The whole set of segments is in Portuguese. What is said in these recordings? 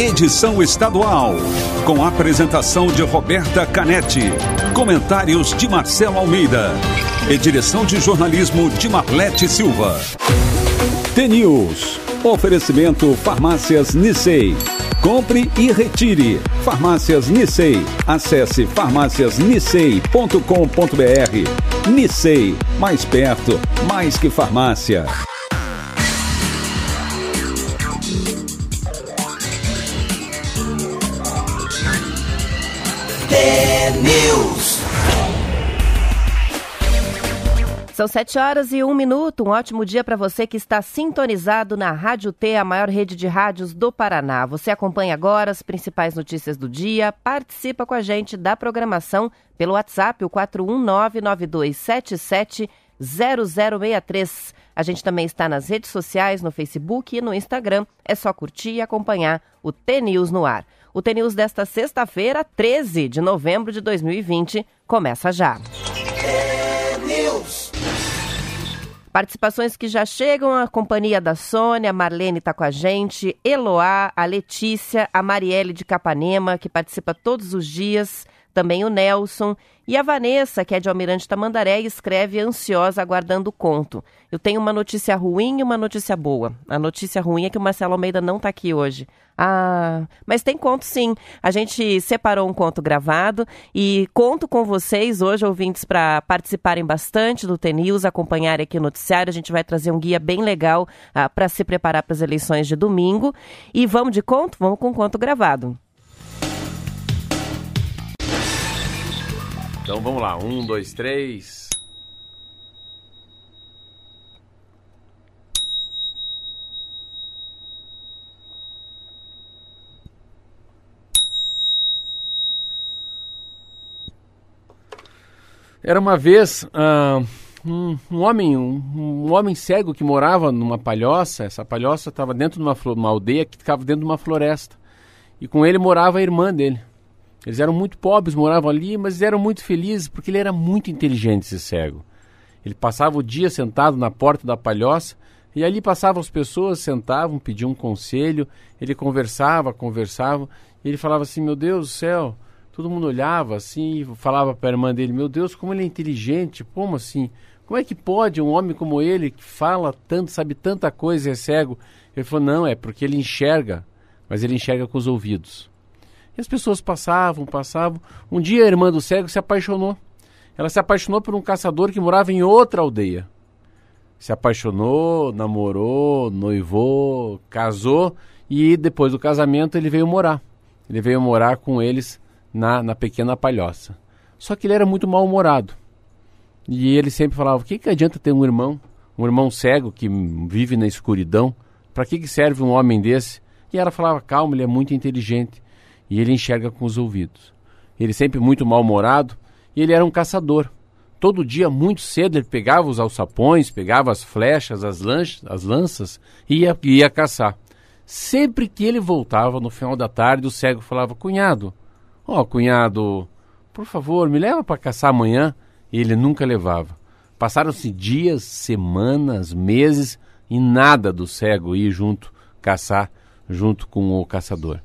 edição estadual, com apresentação de Roberta Canetti, comentários de Marcelo Almeida e direção de jornalismo de Marlete Silva. T-News, oferecimento Farmácias Nissei. Compre e retire. Farmácias Nissei. Acesse farmáciasnissei.com.br. Nissei, mais perto, mais que farmácia. News. São sete horas e um minuto. Um ótimo dia para você que está sintonizado na Rádio T, a maior rede de rádios do Paraná. Você acompanha agora as principais notícias do dia, participa com a gente da programação pelo WhatsApp, o 41992770063. A gente também está nas redes sociais, no Facebook e no Instagram. É só curtir e acompanhar o T News no ar. O TNews desta sexta-feira, 13 de novembro de 2020, começa já. Participações que já chegam, a companhia da Sônia, a Marlene está com a gente, Eloá, a Letícia, a Marielle de Capanema, que participa todos os dias, também o Nelson e a Vanessa, que é de Almirante Tamandaré, escreve ansiosa aguardando o conto. Eu tenho uma notícia ruim e uma notícia boa. A notícia ruim é que o Marcelo Almeida não está aqui hoje. Ah, mas tem conto sim. A gente separou um conto gravado e conto com vocês hoje, ouvintes, para participarem bastante do TNews, acompanharem aqui o noticiário. A gente vai trazer um guia bem legal ah, para se preparar para as eleições de domingo. E vamos de conto? Vamos com conto gravado. Então vamos lá, um, dois, três. Era uma vez uh, um, um, homem, um, um, homem cego que morava numa palhoça. Essa palhoça estava dentro de uma, uma aldeia que ficava dentro de uma floresta. E com ele morava a irmã dele. Eles eram muito pobres, moravam ali, mas eram muito felizes porque ele era muito inteligente, esse cego. Ele passava o dia sentado na porta da palhoça e ali passavam as pessoas, sentavam, pediam um conselho, ele conversava, conversava, e ele falava assim: Meu Deus do céu, todo mundo olhava assim, falava para a irmã dele: Meu Deus, como ele é inteligente, como assim? Como é que pode um homem como ele, que fala tanto, sabe tanta coisa, é cego? Ele falou: Não, é porque ele enxerga, mas ele enxerga com os ouvidos. As pessoas passavam, passavam. Um dia a irmã do cego se apaixonou. Ela se apaixonou por um caçador que morava em outra aldeia. Se apaixonou, namorou, noivou, casou e depois do casamento ele veio morar. Ele veio morar com eles na, na pequena palhoça. Só que ele era muito mal-humorado. E ele sempre falava: o que, que adianta ter um irmão, um irmão cego que vive na escuridão? Para que, que serve um homem desse? E ela falava: calma, ele é muito inteligente e ele enxerga com os ouvidos. Ele sempre muito mal-humorado e ele era um caçador. Todo dia, muito cedo, ele pegava os alçapões, pegava as flechas, as, lanchas, as lanças e ia, ia caçar. Sempre que ele voltava no final da tarde, o cego falava: Cunhado, ó, oh, cunhado, por favor, me leva para caçar amanhã. E ele nunca levava. Passaram-se dias, semanas, meses e nada do cego ir junto caçar junto com o caçador.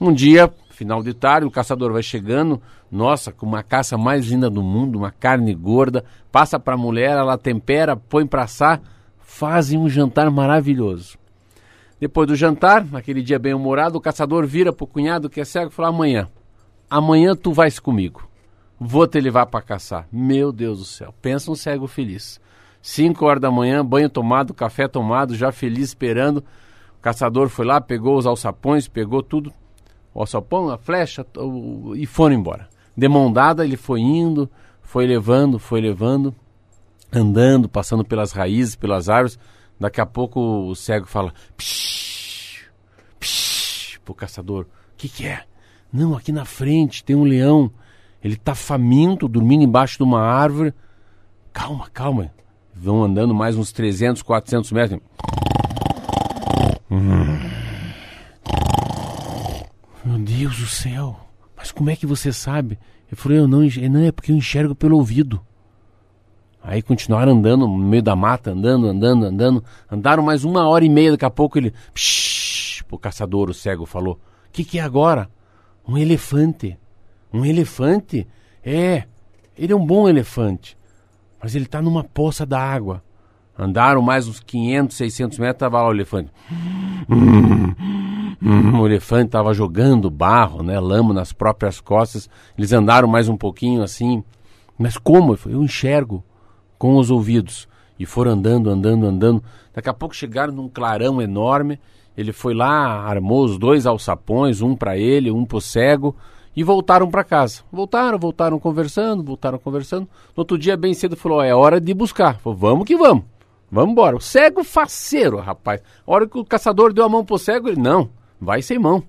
Um dia, final de tarde, o caçador vai chegando, nossa, com uma caça mais linda do mundo, uma carne gorda, passa para a mulher, ela tempera, põe para assar, fazem um jantar maravilhoso. Depois do jantar, naquele dia bem humorado, o caçador vira para o cunhado que é cego e fala: amanhã, amanhã tu vais comigo, vou te levar para caçar. Meu Deus do céu, pensa um cego feliz. Cinco horas da manhã, banho tomado, café tomado, já feliz esperando. O caçador foi lá, pegou os alçapões, pegou tudo o alçapão, a flecha o, e foram embora. De mão dada, ele foi indo, foi levando, foi levando, andando, passando pelas raízes, pelas árvores. Daqui a pouco o cego fala: psh, psh, pro caçador: O que, que é? Não, aqui na frente tem um leão. Ele está faminto, dormindo embaixo de uma árvore. Calma, calma. Vão andando mais uns 300, 400 metros. Hum. Deus do céu, mas como é que você sabe? Ele falou, eu não, não é porque eu enxergo pelo ouvido. Aí continuaram andando no meio da mata, andando, andando, andando. Andaram mais uma hora e meia, daqui a pouco ele. Psh, o caçador, o cego, falou: O que, que é agora? Um elefante. Um elefante? É, ele é um bom elefante. Mas ele está numa poça da água. Andaram mais uns 500, 600 metros, estava lá o elefante. O elefante estava jogando barro, né, lama nas próprias costas. Eles andaram mais um pouquinho assim. Mas como? Eu enxergo com os ouvidos. E foram andando, andando, andando. Daqui a pouco chegaram num clarão enorme. Ele foi lá, armou os dois alçapões, um para ele, um para o cego, e voltaram para casa. Voltaram, voltaram conversando, voltaram conversando. No outro dia, bem cedo, falou: é hora de buscar. Falou, vamos que vamos. Vamos embora. O cego faceiro, rapaz. A hora que o caçador deu a mão pro cego, ele, não, vai sem mão.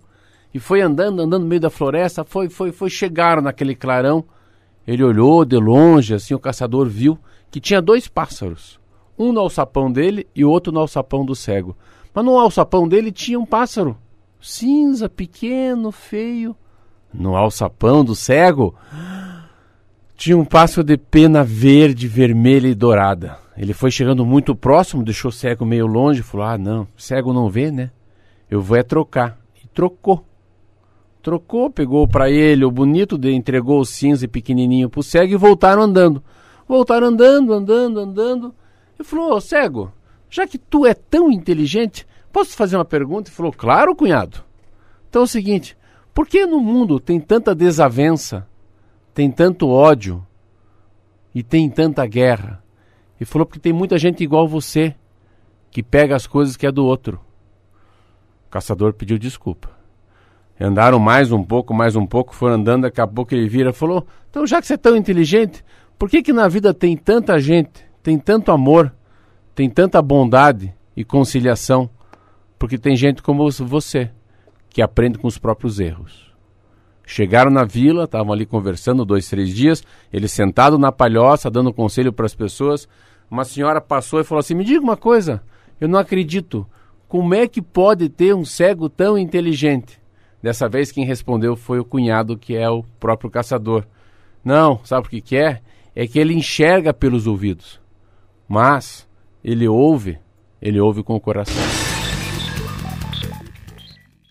E foi andando, andando no meio da floresta, foi, foi, foi, chegaram naquele clarão. Ele olhou de longe, assim, o caçador viu que tinha dois pássaros. Um no alçapão dele e outro no alçapão do cego. Mas no alçapão dele tinha um pássaro. Cinza, pequeno, feio. No alçapão do cego tinha um pássaro de pena verde, vermelha e dourada. Ele foi chegando muito próximo, deixou o cego meio longe, falou: Ah, não, cego não vê, né? Eu vou é trocar. E trocou. Trocou, pegou para ele o bonito, entregou o cinza e pequenininho pro cego e voltaram andando. Voltaram andando, andando, andando. E falou: oh, cego, já que tu é tão inteligente, posso te fazer uma pergunta? Ele falou: Claro, cunhado. Então é o seguinte: por que no mundo tem tanta desavença, tem tanto ódio e tem tanta guerra? E falou porque tem muita gente igual você que pega as coisas que é do outro. O caçador pediu desculpa. Andaram mais um pouco, mais um pouco, foram andando, daqui a pouco ele vira e falou: Então, já que você é tão inteligente, por que, que na vida tem tanta gente, tem tanto amor, tem tanta bondade e conciliação? Porque tem gente como você, que aprende com os próprios erros. Chegaram na vila, estavam ali conversando dois, três dias, ele sentado na palhoça, dando conselho para as pessoas uma senhora passou e falou assim: Me diga uma coisa, eu não acredito. Como é que pode ter um cego tão inteligente? Dessa vez quem respondeu foi o cunhado, que é o próprio caçador. Não, sabe o que, que é? É que ele enxerga pelos ouvidos, mas ele ouve, ele ouve com o coração.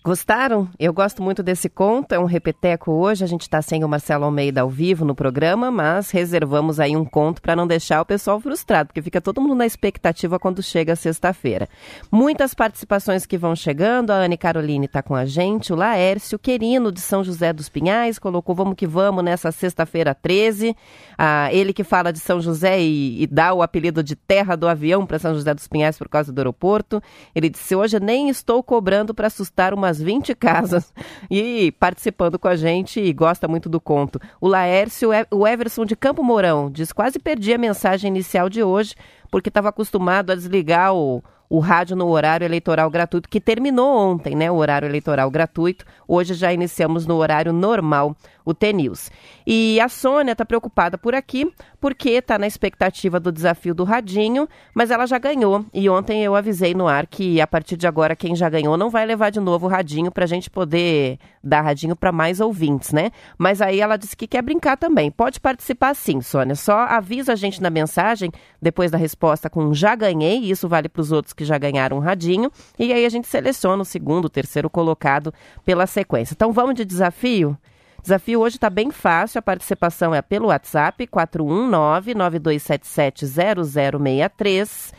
Gostaram? Eu gosto muito desse conto, é um repeteco hoje. A gente está sem o Marcelo Almeida ao vivo no programa, mas reservamos aí um conto para não deixar o pessoal frustrado, porque fica todo mundo na expectativa quando chega sexta-feira. Muitas participações que vão chegando. A Anne Caroline está com a gente, o Laércio Querino de São José dos Pinhais colocou vamos que vamos nessa sexta-feira 13. Ah, ele que fala de São José e, e dá o apelido de terra do avião para São José dos Pinhais por causa do aeroporto. Ele disse: Hoje nem estou cobrando para assustar umas 20 casas e participando com a gente e gosta muito do conto. O Laércio, o Everson de Campo Mourão, diz: quase perdi a mensagem inicial de hoje porque estava acostumado a desligar o o rádio no horário eleitoral gratuito, que terminou ontem, né? O horário eleitoral gratuito. Hoje já iniciamos no horário normal o T-News. E a Sônia está preocupada por aqui, porque está na expectativa do desafio do Radinho, mas ela já ganhou. E ontem eu avisei no ar que a partir de agora, quem já ganhou não vai levar de novo o Radinho para a gente poder dar Radinho para mais ouvintes, né? Mas aí ela disse que quer brincar também. Pode participar sim, Sônia. Só avisa a gente na mensagem, depois da resposta com já ganhei, isso vale para os outros que já ganharam um radinho, e aí a gente seleciona o segundo, o terceiro colocado pela sequência. Então vamos de desafio? Desafio hoje está bem fácil, a participação é pelo WhatsApp 419-9277-0063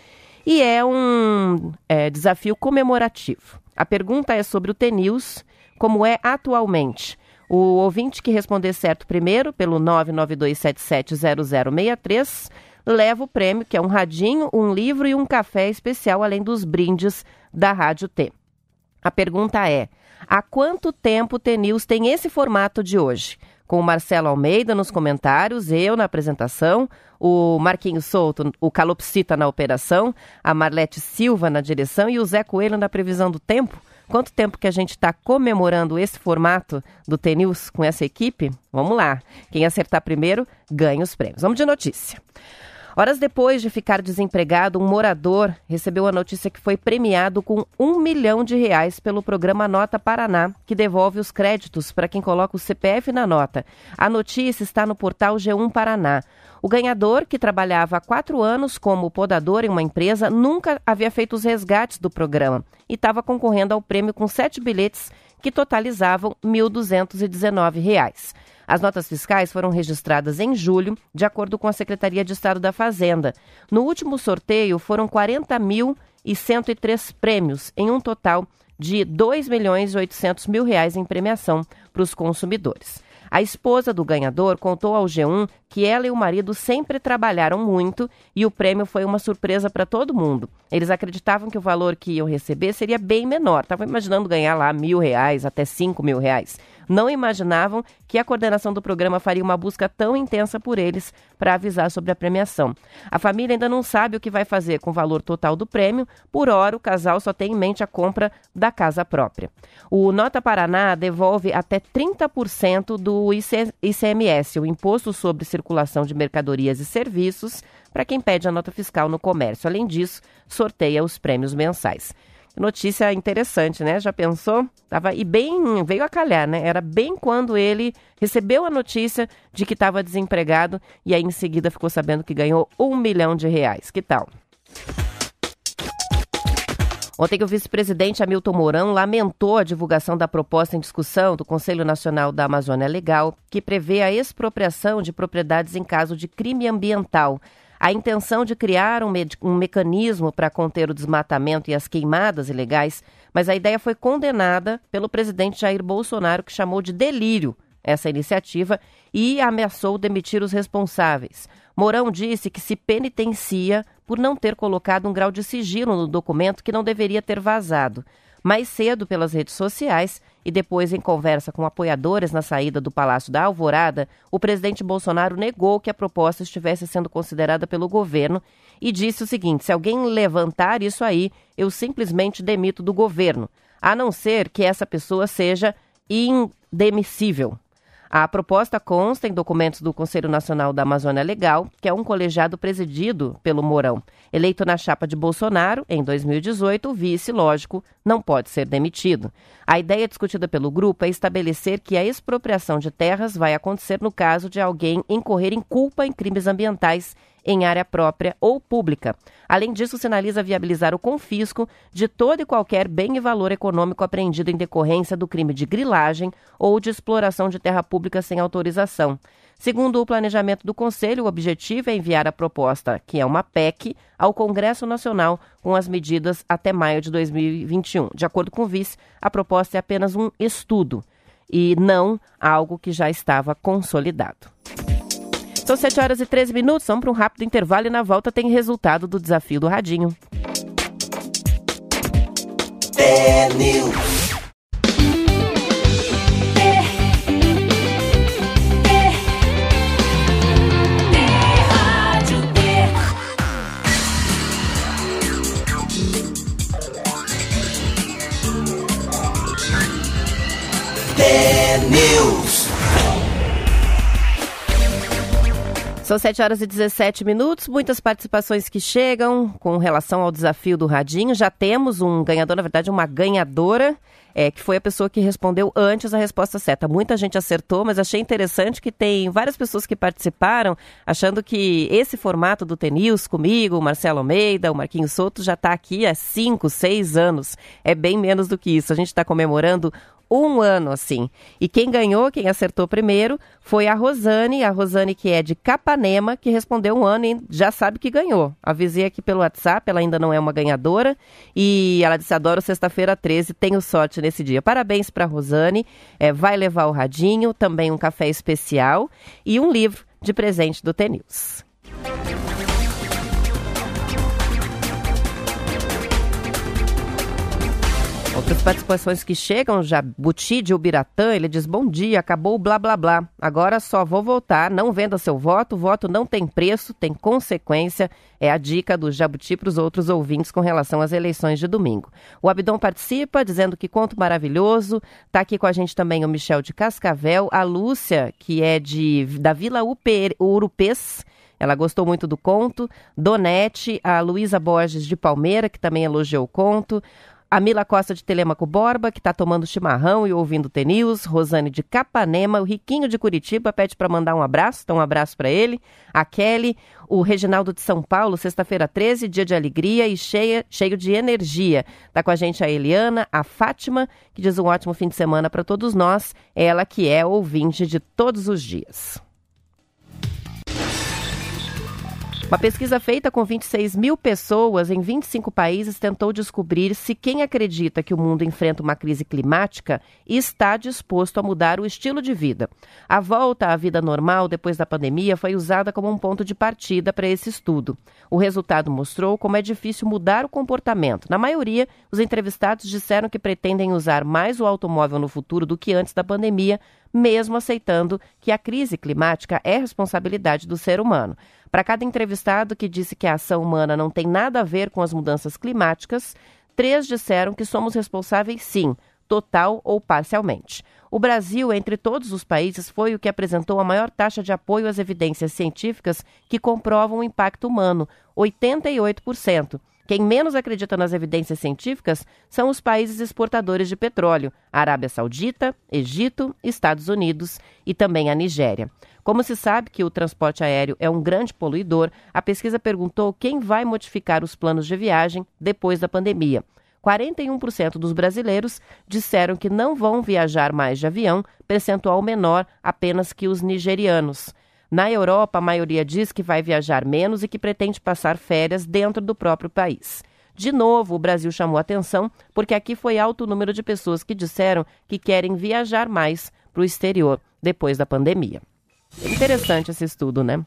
e é um é, desafio comemorativo. A pergunta é sobre o TNews, como é atualmente. O ouvinte que responder certo primeiro, pelo 992770063, leva o prêmio, que é um radinho, um livro e um café especial, além dos brindes da Rádio T. A pergunta é: há quanto tempo o T-News tem esse formato de hoje? Com o Marcelo Almeida nos comentários, eu na apresentação, o Marquinhos Souto, o Calopsita na operação, a Marlete Silva na direção e o Zé Coelho na previsão do tempo. Quanto tempo que a gente está comemorando esse formato do T-News com essa equipe? Vamos lá. Quem acertar primeiro ganha os prêmios. Vamos de notícia. Horas depois de ficar desempregado, um morador recebeu a notícia que foi premiado com um milhão de reais pelo programa Nota Paraná, que devolve os créditos para quem coloca o CPF na nota. A notícia está no portal G1 Paraná. O ganhador, que trabalhava há quatro anos como podador em uma empresa, nunca havia feito os resgates do programa e estava concorrendo ao prêmio com sete bilhetes que totalizavam R$ 1.219. As notas fiscais foram registradas em julho, de acordo com a Secretaria de Estado da Fazenda. No último sorteio, foram 40.103 prêmios, em um total de R$ 2 milhões e 800 mil reais em premiação para os consumidores. A esposa do ganhador contou ao G1 que ela e o marido sempre trabalharam muito e o prêmio foi uma surpresa para todo mundo. Eles acreditavam que o valor que iam receber seria bem menor. Estavam imaginando ganhar lá mil reais, até cinco mil reais. Não imaginavam que a coordenação do programa faria uma busca tão intensa por eles para avisar sobre a premiação. A família ainda não sabe o que vai fazer com o valor total do prêmio. Por hora, o casal só tem em mente a compra da casa própria. O Nota Paraná devolve até 30% do ICMS, o Imposto sobre Circulação de Mercadorias e Serviços, para quem pede a nota fiscal no comércio. Além disso, sorteia os prêmios mensais. Notícia interessante, né? Já pensou? Tava e bem veio a calhar, né? Era bem quando ele recebeu a notícia de que estava desempregado e aí em seguida ficou sabendo que ganhou um milhão de reais. Que tal? Ontem o vice-presidente Hamilton Mourão lamentou a divulgação da proposta em discussão do Conselho Nacional da Amazônia Legal, que prevê a expropriação de propriedades em caso de crime ambiental. A intenção de criar um, um mecanismo para conter o desmatamento e as queimadas ilegais, mas a ideia foi condenada pelo presidente Jair Bolsonaro, que chamou de delírio essa iniciativa e ameaçou demitir os responsáveis. Mourão disse que se penitencia por não ter colocado um grau de sigilo no documento que não deveria ter vazado. Mais cedo, pelas redes sociais, e depois em conversa com apoiadores na saída do Palácio da Alvorada, o presidente Bolsonaro negou que a proposta estivesse sendo considerada pelo governo e disse o seguinte: se alguém levantar isso aí, eu simplesmente demito do governo, a não ser que essa pessoa seja indemissível. A proposta consta em documentos do Conselho Nacional da Amazônia Legal, que é um colegiado presidido pelo Mourão. Eleito na chapa de Bolsonaro, em 2018, o vice, lógico, não pode ser demitido. A ideia discutida pelo grupo é estabelecer que a expropriação de terras vai acontecer no caso de alguém incorrer em culpa em crimes ambientais em área própria ou pública. Além disso, sinaliza viabilizar o confisco de todo e qualquer bem e valor econômico apreendido em decorrência do crime de grilagem ou de exploração de terra pública sem autorização. Segundo o planejamento do Conselho, o objetivo é enviar a proposta, que é uma PEC, ao Congresso Nacional com as medidas até maio de 2021. De acordo com o vice, a proposta é apenas um estudo e não algo que já estava consolidado. São 7 horas e 13 minutos, vamos para um rápido intervalo e na volta tem resultado do desafio do Radinho. São 7 horas e 17 minutos, muitas participações que chegam com relação ao desafio do Radinho. Já temos um ganhador, na verdade, uma ganhadora, é, que foi a pessoa que respondeu antes a resposta certa. Muita gente acertou, mas achei interessante que tem várias pessoas que participaram achando que esse formato do TNews comigo, o Marcelo Almeida, o Marquinhos Souto, já está aqui há 5, 6 anos. É bem menos do que isso. A gente está comemorando um ano assim. E quem ganhou, quem acertou primeiro, foi a Rosane, a Rosane que é de Capanema, que respondeu um ano e já sabe que ganhou. Avisei aqui pelo WhatsApp, ela ainda não é uma ganhadora e ela disse: adoro sexta-feira 13, tenho sorte nesse dia. Parabéns para Rosane, é, vai levar o radinho, também um café especial e um livro de presente do TNews. Outras participações que chegam, Jabuti de Ubiratã, ele diz, bom dia, acabou o blá blá blá, agora só vou votar, não venda seu voto, voto não tem preço, tem consequência, é a dica do Jabuti para os outros ouvintes com relação às eleições de domingo. O Abdon participa, dizendo que conto maravilhoso, está aqui com a gente também o Michel de Cascavel, a Lúcia, que é de da Vila Upe, Urupês, ela gostou muito do conto. Donete, a Luísa Borges de Palmeira, que também elogiou o conto. A Mila Costa de Telemaco Borba, que está tomando chimarrão e ouvindo T-News. Rosane de Capanema. O Riquinho de Curitiba pede para mandar um abraço. Então, um abraço para ele. A Kelly. O Reginaldo de São Paulo, sexta-feira 13, dia de alegria e cheia, cheio de energia. Está com a gente a Eliana, a Fátima, que diz um ótimo fim de semana para todos nós. Ela que é ouvinte de todos os dias. Uma pesquisa feita com 26 mil pessoas em 25 países tentou descobrir se quem acredita que o mundo enfrenta uma crise climática está disposto a mudar o estilo de vida. A volta à vida normal depois da pandemia foi usada como um ponto de partida para esse estudo. O resultado mostrou como é difícil mudar o comportamento. Na maioria, os entrevistados disseram que pretendem usar mais o automóvel no futuro do que antes da pandemia, mesmo aceitando que a crise climática é responsabilidade do ser humano. Para cada entrevistado que disse que a ação humana não tem nada a ver com as mudanças climáticas, três disseram que somos responsáveis sim, total ou parcialmente. O Brasil, entre todos os países, foi o que apresentou a maior taxa de apoio às evidências científicas que comprovam o impacto humano, 88%. Quem menos acredita nas evidências científicas são os países exportadores de petróleo: Arábia Saudita, Egito, Estados Unidos e também a Nigéria. Como se sabe que o transporte aéreo é um grande poluidor, a pesquisa perguntou quem vai modificar os planos de viagem depois da pandemia. 41% dos brasileiros disseram que não vão viajar mais de avião, percentual menor apenas que os nigerianos. Na Europa, a maioria diz que vai viajar menos e que pretende passar férias dentro do próprio país. De novo, o Brasil chamou atenção porque aqui foi alto o número de pessoas que disseram que querem viajar mais para o exterior depois da pandemia. Interessante esse estudo, né?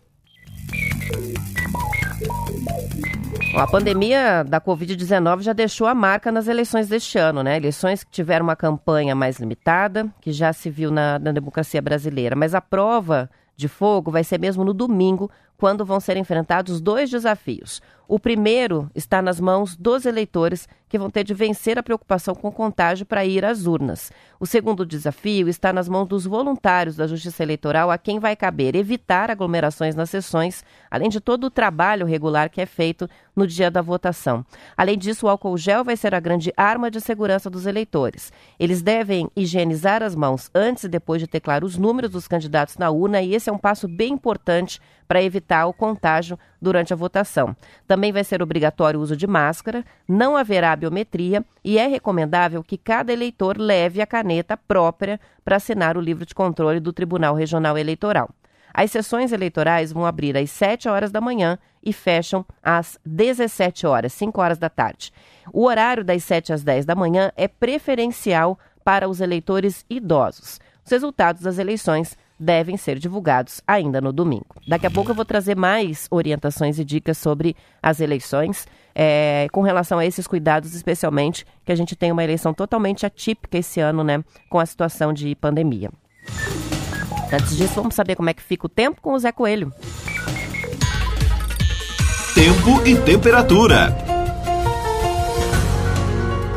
A pandemia da Covid-19 já deixou a marca nas eleições deste ano, né? Eleições que tiveram uma campanha mais limitada, que já se viu na, na democracia brasileira. Mas a prova de fogo vai ser mesmo no domingo, quando vão ser enfrentados dois desafios. O primeiro está nas mãos dos eleitores, que vão ter de vencer a preocupação com contágio para ir às urnas. O segundo desafio está nas mãos dos voluntários da Justiça Eleitoral, a quem vai caber evitar aglomerações nas sessões, além de todo o trabalho regular que é feito no dia da votação. Além disso, o álcool gel vai ser a grande arma de segurança dos eleitores. Eles devem higienizar as mãos antes e depois de teclar os números dos candidatos na urna, e esse é um passo bem importante para evitar o contágio durante a votação. Também vai ser obrigatório o uso de máscara, não haverá biometria e é recomendável que cada eleitor leve a caneta própria para assinar o livro de controle do Tribunal Regional Eleitoral. As sessões eleitorais vão abrir às 7 horas da manhã e fecham às 17 horas, 5 horas da tarde. O horário das 7 às 10 da manhã é preferencial para os eleitores idosos. Os resultados das eleições devem ser divulgados ainda no domingo. Daqui a pouco eu vou trazer mais orientações e dicas sobre as eleições, é, com relação a esses cuidados, especialmente que a gente tem uma eleição totalmente atípica esse ano, né, com a situação de pandemia. Antes disso, vamos saber como é que fica o tempo com o Zé Coelho. Tempo e temperatura.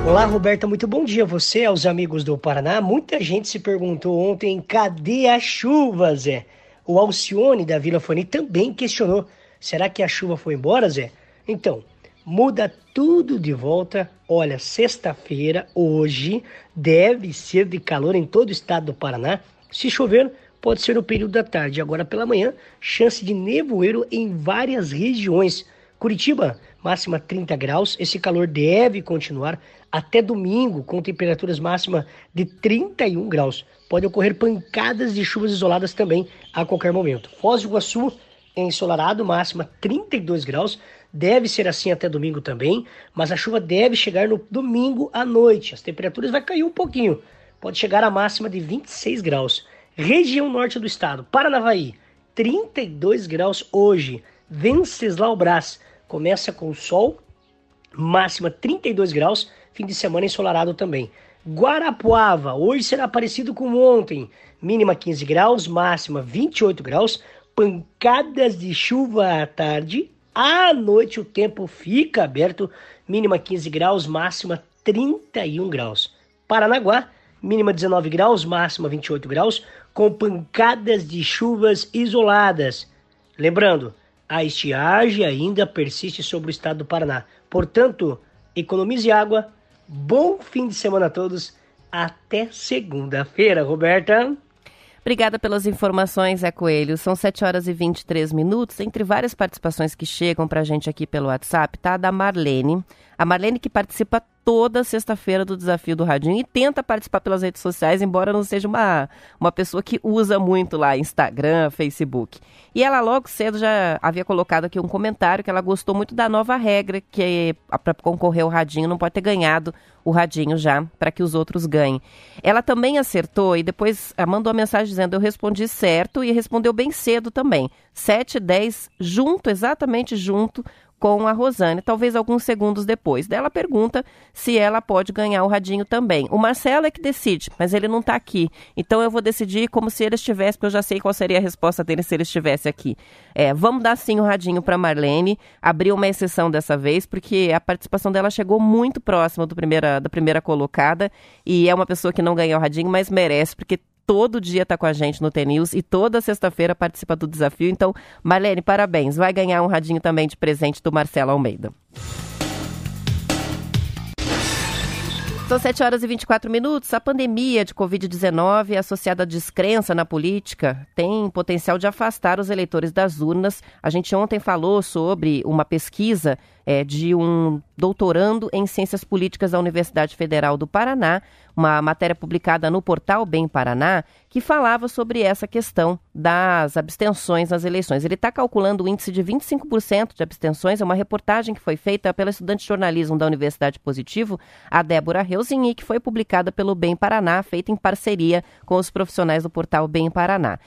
Olá, Roberta, muito bom dia a você, aos amigos do Paraná. Muita gente se perguntou ontem, cadê a chuva, Zé? O Alcione da Vila Fani também questionou, será que a chuva foi embora, Zé? Então, muda tudo de volta. Olha, sexta-feira, hoje, deve ser de calor em todo o estado do Paraná. Se chover, pode ser no período da tarde. Agora pela manhã, chance de nevoeiro em várias regiões. Curitiba, máxima 30 graus. Esse calor deve continuar até domingo, com temperaturas máximas de 31 graus. Pode ocorrer pancadas de chuvas isoladas também a qualquer momento. Foz do Iguaçu, ensolarado, máxima 32 graus. Deve ser assim até domingo também, mas a chuva deve chegar no domingo à noite. As temperaturas vai cair um pouquinho. Pode chegar a máxima de 26 graus. Região norte do estado, Paranavaí, 32 graus hoje. Venceslau Brás, começa com sol, máxima 32 graus, fim de semana ensolarado também. Guarapuava, hoje será parecido com ontem, mínima 15 graus, máxima 28 graus, pancadas de chuva à tarde, à noite o tempo fica aberto, mínima 15 graus, máxima 31 graus. Paranaguá, mínima 19 graus, máxima 28 graus, com pancadas de chuvas isoladas. Lembrando, a estiagem ainda persiste sobre o estado do Paraná. Portanto, economize água, Bom fim de semana a todos. Até segunda-feira, Roberta. Obrigada pelas informações, Zé Coelho. São 7 horas e 23 minutos. Entre várias participações que chegam para a gente aqui pelo WhatsApp, tá a da Marlene. A Marlene que participa toda sexta-feira do Desafio do Radinho e tenta participar pelas redes sociais, embora não seja uma, uma pessoa que usa muito lá Instagram, Facebook. E ela logo cedo já havia colocado aqui um comentário que ela gostou muito da nova regra que para concorrer ao Radinho não pode ter ganhado o Radinho já, para que os outros ganhem. Ela também acertou e depois mandou uma mensagem dizendo eu respondi certo e respondeu bem cedo também. 7 e 10 junto, exatamente junto com a Rosane, talvez alguns segundos depois. Dela pergunta se ela pode ganhar o radinho também. O Marcelo é que decide, mas ele não está aqui. Então eu vou decidir como se ele estivesse, porque eu já sei qual seria a resposta dele se ele estivesse aqui. É, vamos dar sim o radinho para Marlene. Abrir uma exceção dessa vez, porque a participação dela chegou muito próxima do primeira, da primeira colocada e é uma pessoa que não ganhou o radinho, mas merece, porque todo dia está com a gente no TNews e toda sexta-feira participa do desafio. Então, Marlene, parabéns. Vai ganhar um radinho também de presente do Marcelo Almeida. São 7 horas e 24 minutos. A pandemia de Covid-19, associada à descrença na política, tem potencial de afastar os eleitores das urnas. A gente ontem falou sobre uma pesquisa é, de um doutorando em Ciências Políticas da Universidade Federal do Paraná, uma matéria publicada no portal Bem Paraná, que falava sobre essa questão das abstenções nas eleições. Ele está calculando o índice de 25% de abstenções, é uma reportagem que foi feita pela estudante de jornalismo da Universidade Positivo, a Débora Reusin, e que foi publicada pelo Bem Paraná, feita em parceria com os profissionais do portal Bem Paraná.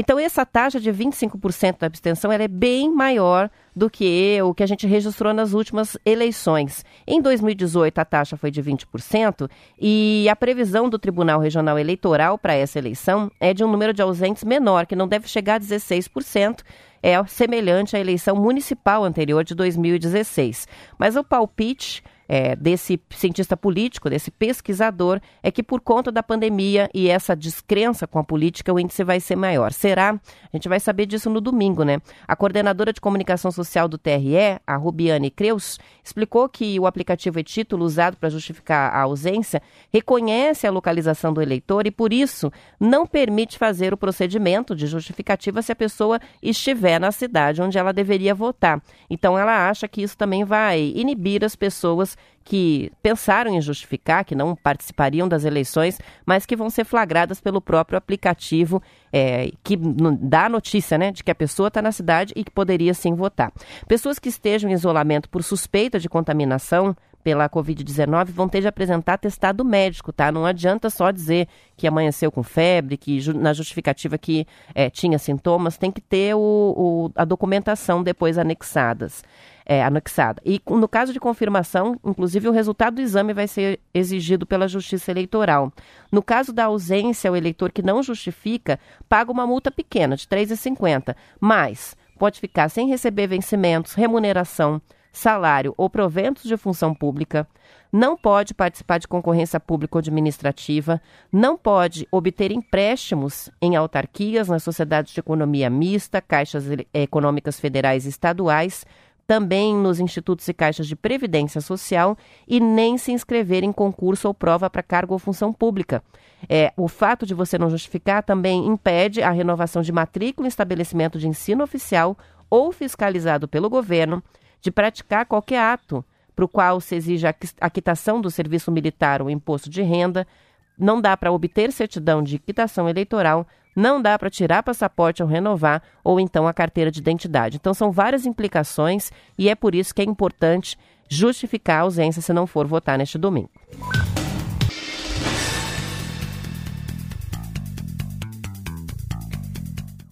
Então, essa taxa de 25% da abstenção é bem maior do que o que a gente registrou nas últimas eleições. Em 2018, a taxa foi de 20% e a previsão do Tribunal Regional Eleitoral para essa eleição é de um número de ausentes menor, que não deve chegar a 16%. É semelhante à eleição municipal anterior de 2016. Mas o palpite é, desse cientista político, desse pesquisador, é que por conta da pandemia e essa descrença com a política, o índice vai ser maior. Será? A gente vai saber disso no domingo, né? A coordenadora de comunicação social do TRE, a Rubiane Creus, explicou que o aplicativo e título usado para justificar a ausência reconhece a localização do eleitor e, por isso, não permite fazer o procedimento de justificativa se a pessoa estiver na cidade onde ela deveria votar. Então, ela acha que isso também vai inibir as pessoas que pensaram em justificar, que não participariam das eleições, mas que vão ser flagradas pelo próprio aplicativo é, que dá a notícia né, de que a pessoa está na cidade e que poderia sim votar. Pessoas que estejam em isolamento por suspeita de contaminação pela Covid-19 vão ter de apresentar testado médico, tá? Não adianta só dizer que amanheceu com febre, que na justificativa que é, tinha sintomas, tem que ter o, o, a documentação depois anexadas é, anexada. E no caso de confirmação, inclusive o resultado do exame vai ser exigido pela Justiça Eleitoral. No caso da ausência, o eleitor que não justifica paga uma multa pequena, de R$ 3,50, mas pode ficar sem receber vencimentos, remuneração, salário ou proventos de função pública, não pode participar de concorrência pública ou administrativa, não pode obter empréstimos em autarquias, nas sociedades de economia mista, caixas econômicas federais e estaduais, também nos institutos e caixas de previdência social e nem se inscrever em concurso ou prova para cargo ou função pública. É, o fato de você não justificar também impede a renovação de matrícula em estabelecimento de ensino oficial ou fiscalizado pelo governo, de praticar qualquer ato para o qual se exija a quitação do serviço militar ou imposto de renda, não dá para obter certidão de quitação eleitoral, não dá para tirar passaporte ou renovar, ou então a carteira de identidade. Então são várias implicações e é por isso que é importante justificar a ausência se não for votar neste domingo.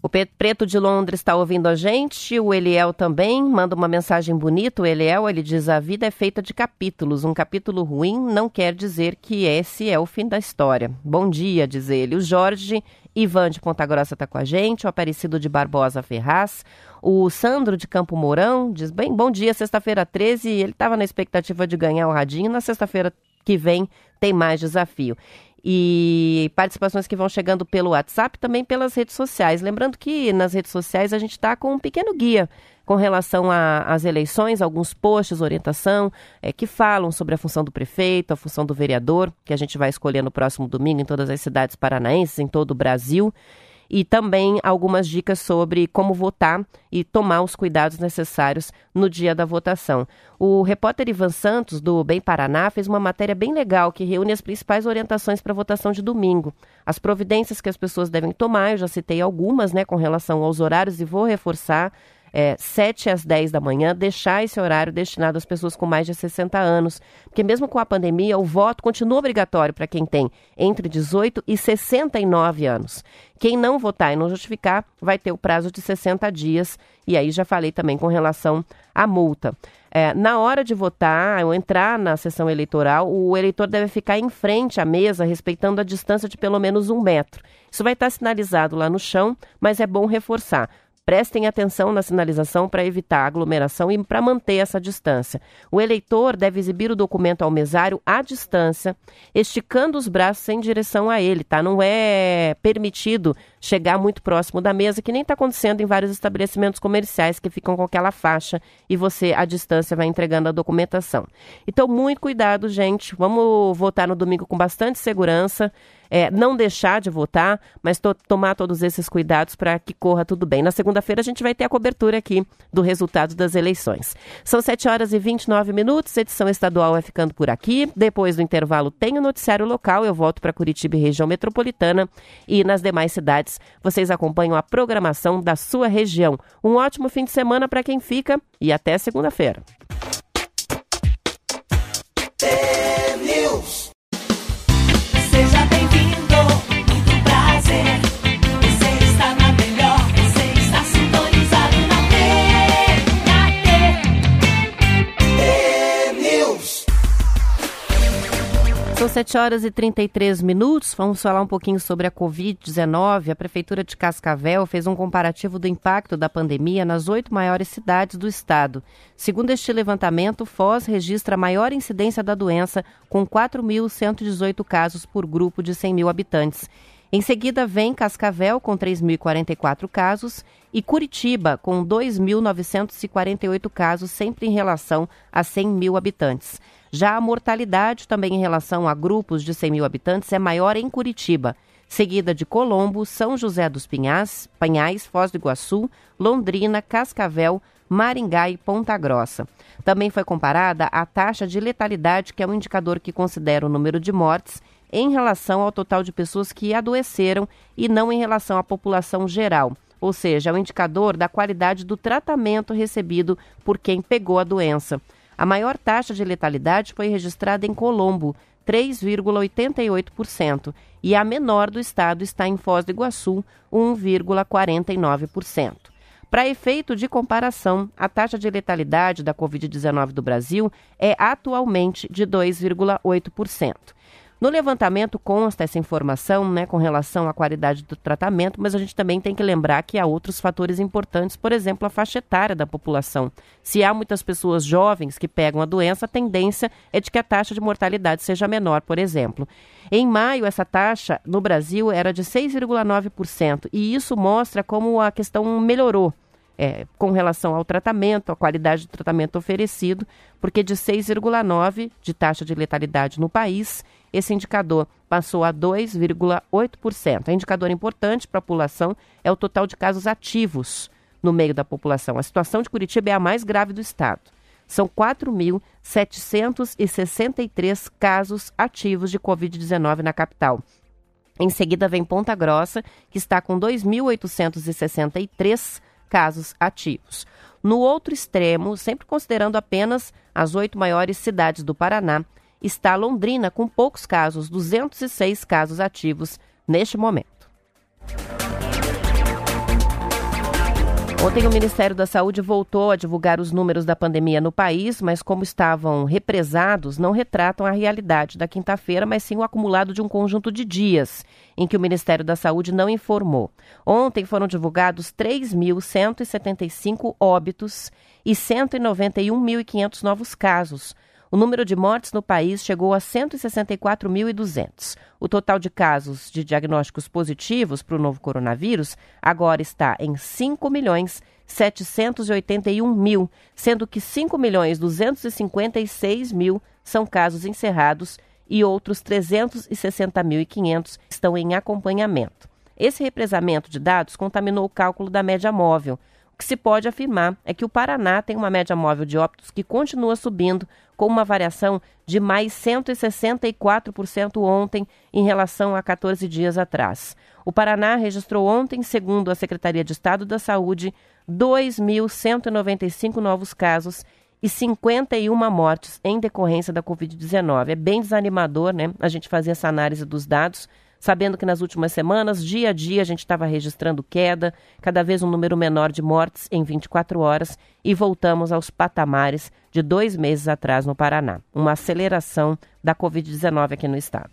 O Preto de Londres está ouvindo a gente, o Eliel também manda uma mensagem bonita. O Eliel ele diz: a vida é feita de capítulos. Um capítulo ruim não quer dizer que esse é o fim da história. Bom dia, diz ele. O Jorge Ivan de Ponta Grossa está com a gente, o Aparecido de Barbosa Ferraz, o Sandro de Campo Mourão diz: bem, bom dia, sexta-feira 13. Ele estava na expectativa de ganhar o radinho. Na sexta-feira que vem tem mais desafio e participações que vão chegando pelo WhatsApp, também pelas redes sociais. Lembrando que nas redes sociais a gente está com um pequeno guia com relação às eleições, alguns posts, orientação, é, que falam sobre a função do prefeito, a função do vereador, que a gente vai escolher no próximo domingo em todas as cidades paranaenses, em todo o Brasil e também algumas dicas sobre como votar e tomar os cuidados necessários no dia da votação. O repórter Ivan Santos, do Bem Paraná, fez uma matéria bem legal que reúne as principais orientações para a votação de domingo. As providências que as pessoas devem tomar, eu já citei algumas, né, com relação aos horários e vou reforçar é, 7 às 10 da manhã, deixar esse horário destinado às pessoas com mais de 60 anos. Porque mesmo com a pandemia, o voto continua obrigatório para quem tem entre 18 e 69 anos. Quem não votar e não justificar vai ter o prazo de 60 dias. E aí já falei também com relação à multa. É, na hora de votar ou entrar na sessão eleitoral, o eleitor deve ficar em frente à mesa, respeitando a distância de pelo menos um metro. Isso vai estar sinalizado lá no chão, mas é bom reforçar. Prestem atenção na sinalização para evitar aglomeração e para manter essa distância. O eleitor deve exibir o documento ao mesário à distância, esticando os braços em direção a ele, tá? Não é permitido chegar muito próximo da mesa, que nem está acontecendo em vários estabelecimentos comerciais que ficam com aquela faixa e você, à distância, vai entregando a documentação. Então, muito cuidado, gente. Vamos votar no domingo com bastante segurança é, não deixar de votar, mas to tomar todos esses cuidados para que corra tudo bem. Na segunda-feira a gente vai ter a cobertura aqui do resultado das eleições. São 7 horas e 29 minutos, edição estadual vai ficando por aqui. Depois do intervalo tem o noticiário local, eu volto para Curitiba e região metropolitana e nas demais cidades vocês acompanham a programação da sua região. Um ótimo fim de semana para quem fica e até segunda-feira. São 7 horas e 33 minutos. Vamos falar um pouquinho sobre a Covid-19. A Prefeitura de Cascavel fez um comparativo do impacto da pandemia nas oito maiores cidades do estado. Segundo este levantamento, Foz registra a maior incidência da doença, com 4.118 casos por grupo de 100 mil habitantes. Em seguida, vem Cascavel, com 3.044 casos, e Curitiba, com 2.948 casos, sempre em relação a 100 mil habitantes. Já a mortalidade, também em relação a grupos de 100 mil habitantes, é maior em Curitiba, seguida de Colombo, São José dos Pinhais, Panhais, Foz do Iguaçu, Londrina, Cascavel, Maringá e Ponta Grossa. Também foi comparada a taxa de letalidade, que é um indicador que considera o número de mortes em relação ao total de pessoas que adoeceram e não em relação à população geral. Ou seja, é um indicador da qualidade do tratamento recebido por quem pegou a doença. A maior taxa de letalidade foi registrada em Colombo, 3,88%, e a menor do estado está em Foz do Iguaçu, 1,49%. Para efeito de comparação, a taxa de letalidade da Covid-19 do Brasil é atualmente de 2,8%. No levantamento consta essa informação né, com relação à qualidade do tratamento, mas a gente também tem que lembrar que há outros fatores importantes, por exemplo, a faixa etária da população. Se há muitas pessoas jovens que pegam a doença, a tendência é de que a taxa de mortalidade seja menor, por exemplo. Em maio, essa taxa no Brasil era de 6,9%, e isso mostra como a questão melhorou é, com relação ao tratamento, à qualidade do tratamento oferecido, porque de 6,9% de taxa de letalidade no país, esse indicador passou a 2,8%. É indicador importante para a população é o total de casos ativos no meio da população. A situação de Curitiba é a mais grave do estado. São 4.763 casos ativos de Covid-19 na capital. Em seguida vem Ponta Grossa, que está com 2.863 casos ativos. No outro extremo, sempre considerando apenas as oito maiores cidades do Paraná, está Londrina com poucos casos, 206 casos ativos neste momento. Ontem o Ministério da Saúde voltou a divulgar os números da pandemia no país, mas como estavam represados, não retratam a realidade da quinta-feira, mas sim o acumulado de um conjunto de dias em que o Ministério da Saúde não informou. Ontem foram divulgados 3.175 óbitos e 191.500 novos casos. O número de mortes no país chegou a 164.200. O total de casos de diagnósticos positivos para o novo coronavírus agora está em 5 milhões 781 mil, sendo que 5 milhões 256 mil são casos encerrados e outros 360.500 estão em acompanhamento. Esse represamento de dados contaminou o cálculo da média móvel. O que se pode afirmar é que o Paraná tem uma média móvel de óbitos que continua subindo, com uma variação de mais 164% ontem em relação a 14 dias atrás. O Paraná registrou ontem, segundo a Secretaria de Estado da Saúde, 2.195 novos casos e 51 mortes em decorrência da Covid-19. É bem desanimador, né? A gente fazer essa análise dos dados sabendo que nas últimas semanas, dia a dia, a gente estava registrando queda, cada vez um número menor de mortes em 24 horas e voltamos aos patamares de dois meses atrás no Paraná. Uma aceleração da Covid-19 aqui no estado.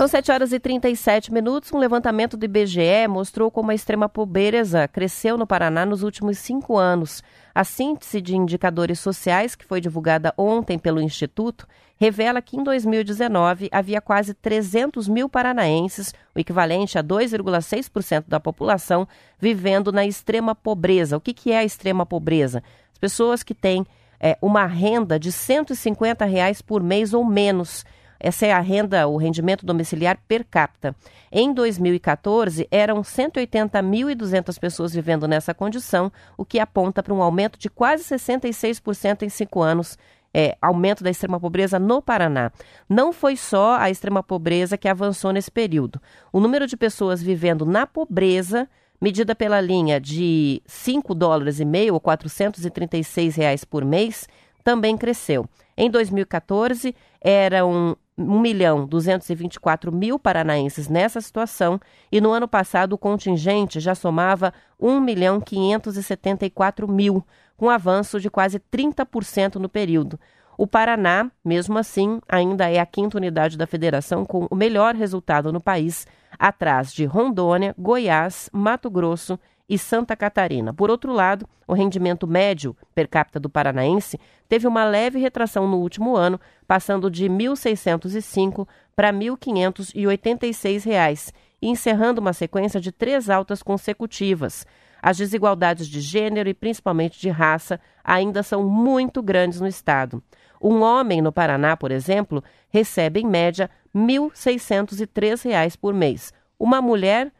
São 7 horas e 37 minutos. Um levantamento do IBGE mostrou como a extrema pobreza cresceu no Paraná nos últimos cinco anos. A síntese de indicadores sociais, que foi divulgada ontem pelo Instituto, revela que em 2019 havia quase 300 mil paranaenses, o equivalente a 2,6% da população, vivendo na extrema pobreza. O que, que é a extrema pobreza? As pessoas que têm é, uma renda de 150 reais por mês ou menos. Essa é a renda, o rendimento domiciliar per capita. Em 2014, eram 180.200 pessoas vivendo nessa condição, o que aponta para um aumento de quase 66% em cinco anos. É, aumento da extrema pobreza no Paraná. Não foi só a extrema pobreza que avançou nesse período. O número de pessoas vivendo na pobreza medida pela linha de 5 dólares e meio ou 436 reais por mês, também cresceu. Em 2014, eram 1 milhão 224 mil paranaenses nessa situação e no ano passado o contingente já somava 1 milhão 574 mil, com avanço de quase 30% no período. O Paraná, mesmo assim, ainda é a quinta unidade da federação com o melhor resultado no país, atrás de Rondônia, Goiás, Mato Grosso e Santa Catarina. Por outro lado, o rendimento médio per capita do paranaense teve uma leve retração no último ano, passando de R$ 1.605 para 1.586 reais, e encerrando uma sequência de três altas consecutivas. As desigualdades de gênero e principalmente de raça ainda são muito grandes no estado. Um homem no Paraná, por exemplo, recebe em média 1.603 reais por mês. Uma mulher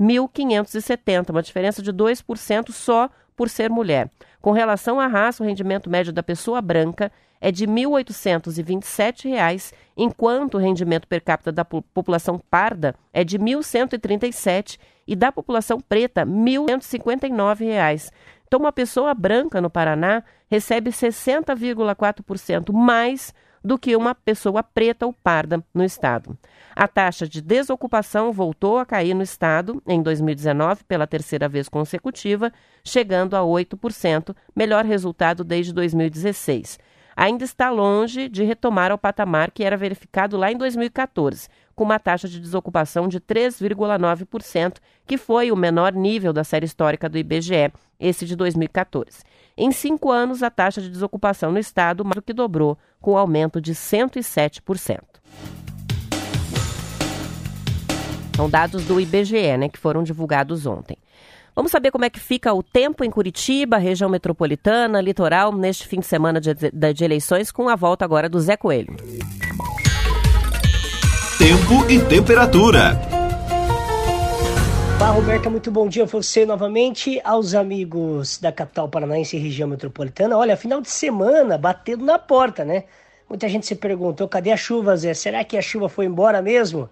1.570, uma diferença de 2% só por ser mulher. Com relação à raça, o rendimento médio da pessoa branca é de R$ 1.827, enquanto o rendimento per capita da população parda é de R$ 1.137 e da população preta R$ 1.159. Então, uma pessoa branca no Paraná recebe 60,4% mais do que uma pessoa preta ou parda no estado. A taxa de desocupação voltou a cair no estado em 2019 pela terceira vez consecutiva, chegando a 8%, melhor resultado desde 2016. Ainda está longe de retomar ao patamar que era verificado lá em 2014, com uma taxa de desocupação de 3,9%, que foi o menor nível da série histórica do IBGE, esse de 2014. Em cinco anos, a taxa de desocupação no estado mais do que dobrou, com aumento de 107%. São dados do IBGE, né, que foram divulgados ontem. Vamos saber como é que fica o tempo em Curitiba, região metropolitana, litoral, neste fim de semana de, de, de eleições, com a volta agora do Zé Coelho. Tempo e temperatura. Olá, Roberta, muito bom dia a você novamente, aos amigos da capital paranaense e região metropolitana. Olha, final de semana batendo na porta, né? Muita gente se perguntou, cadê a chuva, Zé? Será que a chuva foi embora mesmo?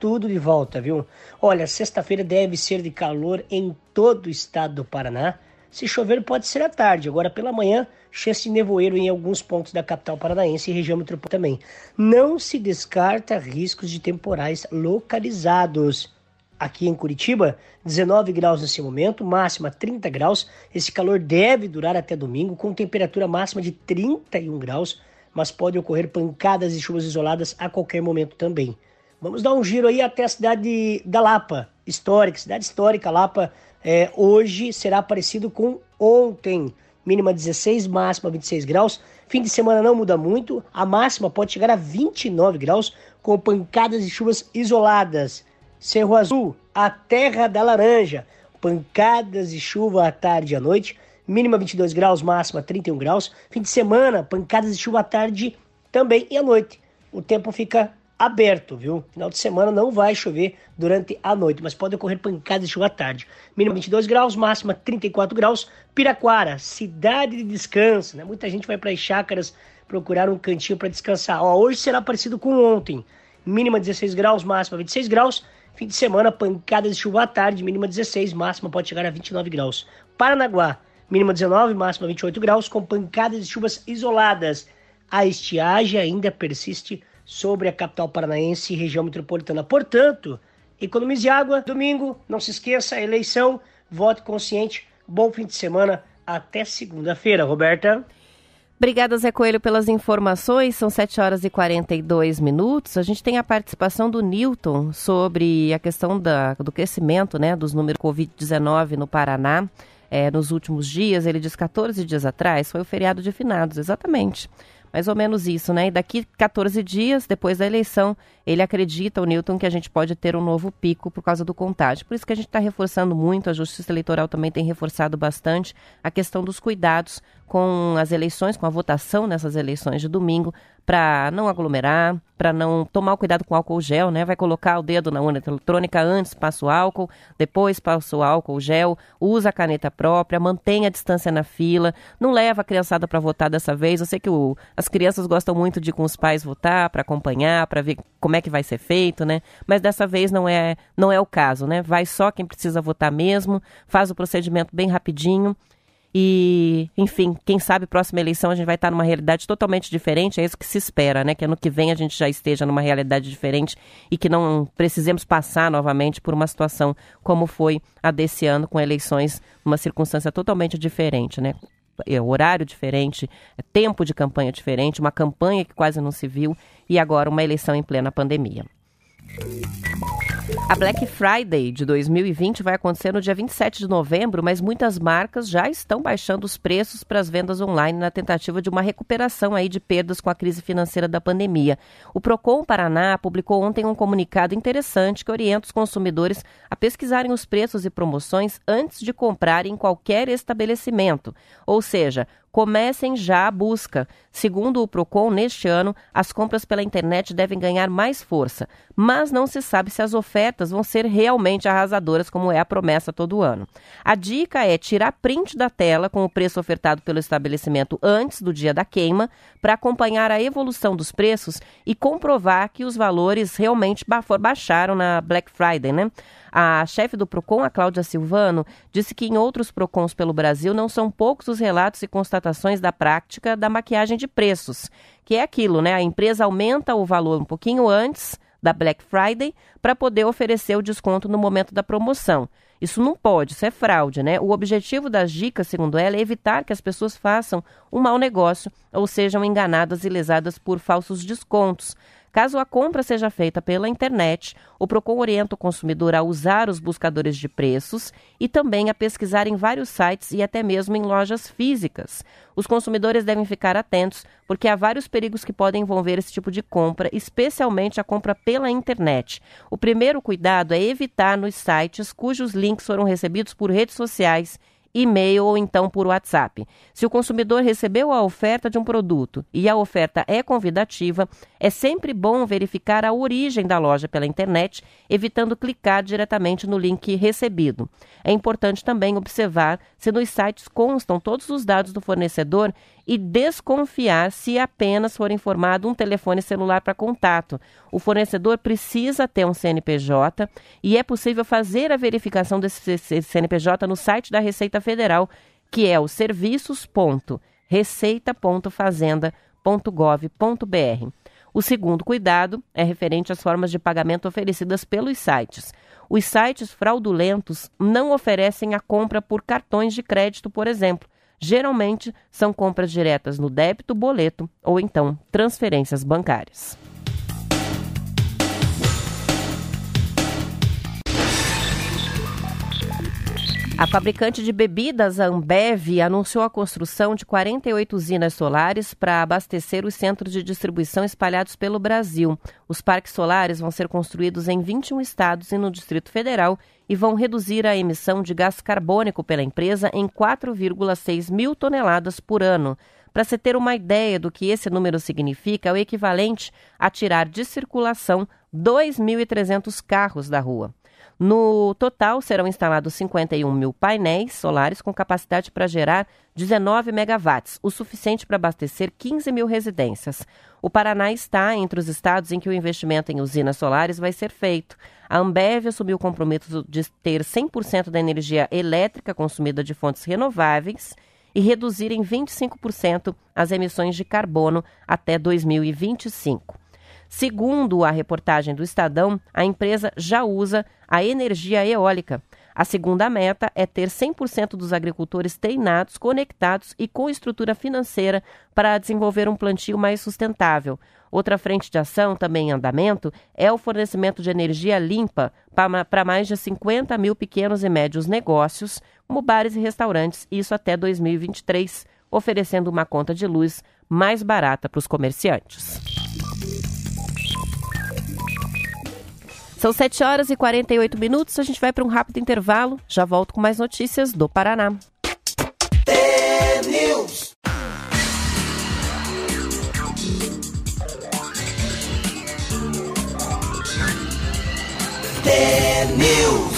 tudo de volta, viu? Olha, sexta-feira deve ser de calor em todo o estado do Paraná. Se chover, pode ser à tarde. Agora, pela manhã, chance de nevoeiro em alguns pontos da capital paranaense e região metropolitana também. Não se descarta riscos de temporais localizados. Aqui em Curitiba, 19 graus nesse momento, máxima 30 graus. Esse calor deve durar até domingo, com temperatura máxima de 31 graus, mas pode ocorrer pancadas e chuvas isoladas a qualquer momento também. Vamos dar um giro aí até a cidade da Lapa, histórica, cidade histórica, Lapa, é, hoje será parecido com ontem. Mínima 16, máxima 26 graus. Fim de semana não muda muito. A máxima pode chegar a 29 graus, com pancadas de chuvas isoladas. Cerro Azul, a terra da laranja. Pancadas de chuva à tarde e à noite. Mínima 22 graus, máxima 31 graus. Fim de semana, pancadas de chuva à tarde também e à noite. O tempo fica aberto, viu? Final de semana não vai chover durante a noite, mas pode ocorrer pancadas de chuva à tarde. Mínima 22 graus, máxima 34 graus. Piraquara, cidade de descanso, né? Muita gente vai para as chácaras procurar um cantinho para descansar. Ó, hoje será parecido com ontem. Mínima 16 graus, máxima 26 graus. Fim de semana, pancadas de chuva à tarde, mínima 16, máxima pode chegar a 29 graus. Paranaguá, mínima 19, máxima 28 graus, com pancadas de chuvas isoladas. A estiagem ainda persiste sobre a capital paranaense e região metropolitana. Portanto, economize água. Domingo, não se esqueça, eleição, vote consciente. Bom fim de semana. Até segunda-feira, Roberta. Obrigada, Zé Coelho, pelas informações. São 7 horas e 42 minutos. A gente tem a participação do Newton sobre a questão da, do crescimento né, dos números Covid-19 no Paraná. É, nos últimos dias, ele diz 14 dias atrás, foi o feriado de finados, exatamente. Mais ou menos isso, né? E daqui 14 dias, depois da eleição, ele acredita, o Newton, que a gente pode ter um novo pico por causa do contágio. Por isso que a gente está reforçando muito, a Justiça Eleitoral também tem reforçado bastante a questão dos cuidados com as eleições, com a votação nessas eleições de domingo, para não aglomerar, para não tomar cuidado com álcool gel, né? Vai colocar o dedo na urna eletrônica antes, passa o álcool, depois passa o álcool gel, usa a caneta própria, mantém a distância na fila, não leva a criançada para votar dessa vez. Eu sei que o, as crianças gostam muito de ir com os pais votar, para acompanhar, para ver como é que vai ser feito, né? Mas dessa vez não é, não é o caso, né? Vai só quem precisa votar mesmo, faz o procedimento bem rapidinho e, enfim, quem sabe próxima eleição a gente vai estar numa realidade totalmente diferente, é isso que se espera, né? Que ano que vem a gente já esteja numa realidade diferente e que não precisemos passar novamente por uma situação como foi a desse ano, com eleições numa circunstância totalmente diferente, né? É, horário diferente, é tempo de campanha diferente, uma campanha que quase não se viu e agora uma eleição em plena pandemia. A Black Friday de 2020 vai acontecer no dia 27 de novembro, mas muitas marcas já estão baixando os preços para as vendas online na tentativa de uma recuperação aí de perdas com a crise financeira da pandemia. O Procon Paraná publicou ontem um comunicado interessante que orienta os consumidores a pesquisarem os preços e promoções antes de comprar em qualquer estabelecimento. Ou seja, comecem já a busca. Segundo o Procon, neste ano, as compras pela internet devem ganhar mais força, mas não se sabe se as ofertas vão ser realmente arrasadoras, como é a promessa todo ano. A dica é tirar print da tela com o preço ofertado pelo estabelecimento antes do dia da queima, para acompanhar a evolução dos preços e comprovar que os valores realmente baixaram na Black Friday, né? A chefe do PROCON, a Cláudia Silvano, disse que em outros PROCONs pelo Brasil não são poucos os relatos e constatações da prática da maquiagem de preços, que é aquilo, né? A empresa aumenta o valor um pouquinho antes da Black Friday para poder oferecer o desconto no momento da promoção. Isso não pode, isso é fraude, né? O objetivo das dicas, segundo ela, é evitar que as pessoas façam um mau negócio ou sejam enganadas e lesadas por falsos descontos. Caso a compra seja feita pela internet, o Procon orienta o consumidor a usar os buscadores de preços e também a pesquisar em vários sites e até mesmo em lojas físicas. Os consumidores devem ficar atentos porque há vários perigos que podem envolver esse tipo de compra, especialmente a compra pela internet. O primeiro cuidado é evitar nos sites cujos links foram recebidos por redes sociais e-mail ou então por WhatsApp. Se o consumidor recebeu a oferta de um produto e a oferta é convidativa, é sempre bom verificar a origem da loja pela internet, evitando clicar diretamente no link recebido. É importante também observar se nos sites constam todos os dados do fornecedor e desconfiar se apenas for informado um telefone celular para contato. O fornecedor precisa ter um CNPJ e é possível fazer a verificação desse CNPJ no site da Receita Federal, que é o serviços.receita.fazenda.gov.br. O segundo cuidado é referente às formas de pagamento oferecidas pelos sites. Os sites fraudulentos não oferecem a compra por cartões de crédito, por exemplo Geralmente são compras diretas no débito, boleto ou então transferências bancárias. A fabricante de bebidas, Ambev, anunciou a construção de 48 usinas solares para abastecer os centros de distribuição espalhados pelo Brasil. Os parques solares vão ser construídos em 21 estados e no Distrito Federal e vão reduzir a emissão de gás carbônico pela empresa em 4,6 mil toneladas por ano. Para se ter uma ideia do que esse número significa, é o equivalente a tirar de circulação 2.300 carros da rua. No total, serão instalados 51 mil painéis solares com capacidade para gerar 19 megawatts, o suficiente para abastecer 15 mil residências. O Paraná está entre os estados em que o investimento em usinas solares vai ser feito. A Ambev assumiu o compromisso de ter 100% da energia elétrica consumida de fontes renováveis e reduzir em 25% as emissões de carbono até 2025. Segundo a reportagem do Estadão, a empresa já usa a energia eólica. A segunda meta é ter 100% dos agricultores treinados, conectados e com estrutura financeira para desenvolver um plantio mais sustentável. Outra frente de ação, também em andamento, é o fornecimento de energia limpa para mais de 50 mil pequenos e médios negócios, como bares e restaurantes, isso até 2023, oferecendo uma conta de luz mais barata para os comerciantes. São 7 horas e 48 minutos. A gente vai para um rápido intervalo. Já volto com mais notícias do Paraná. News. News.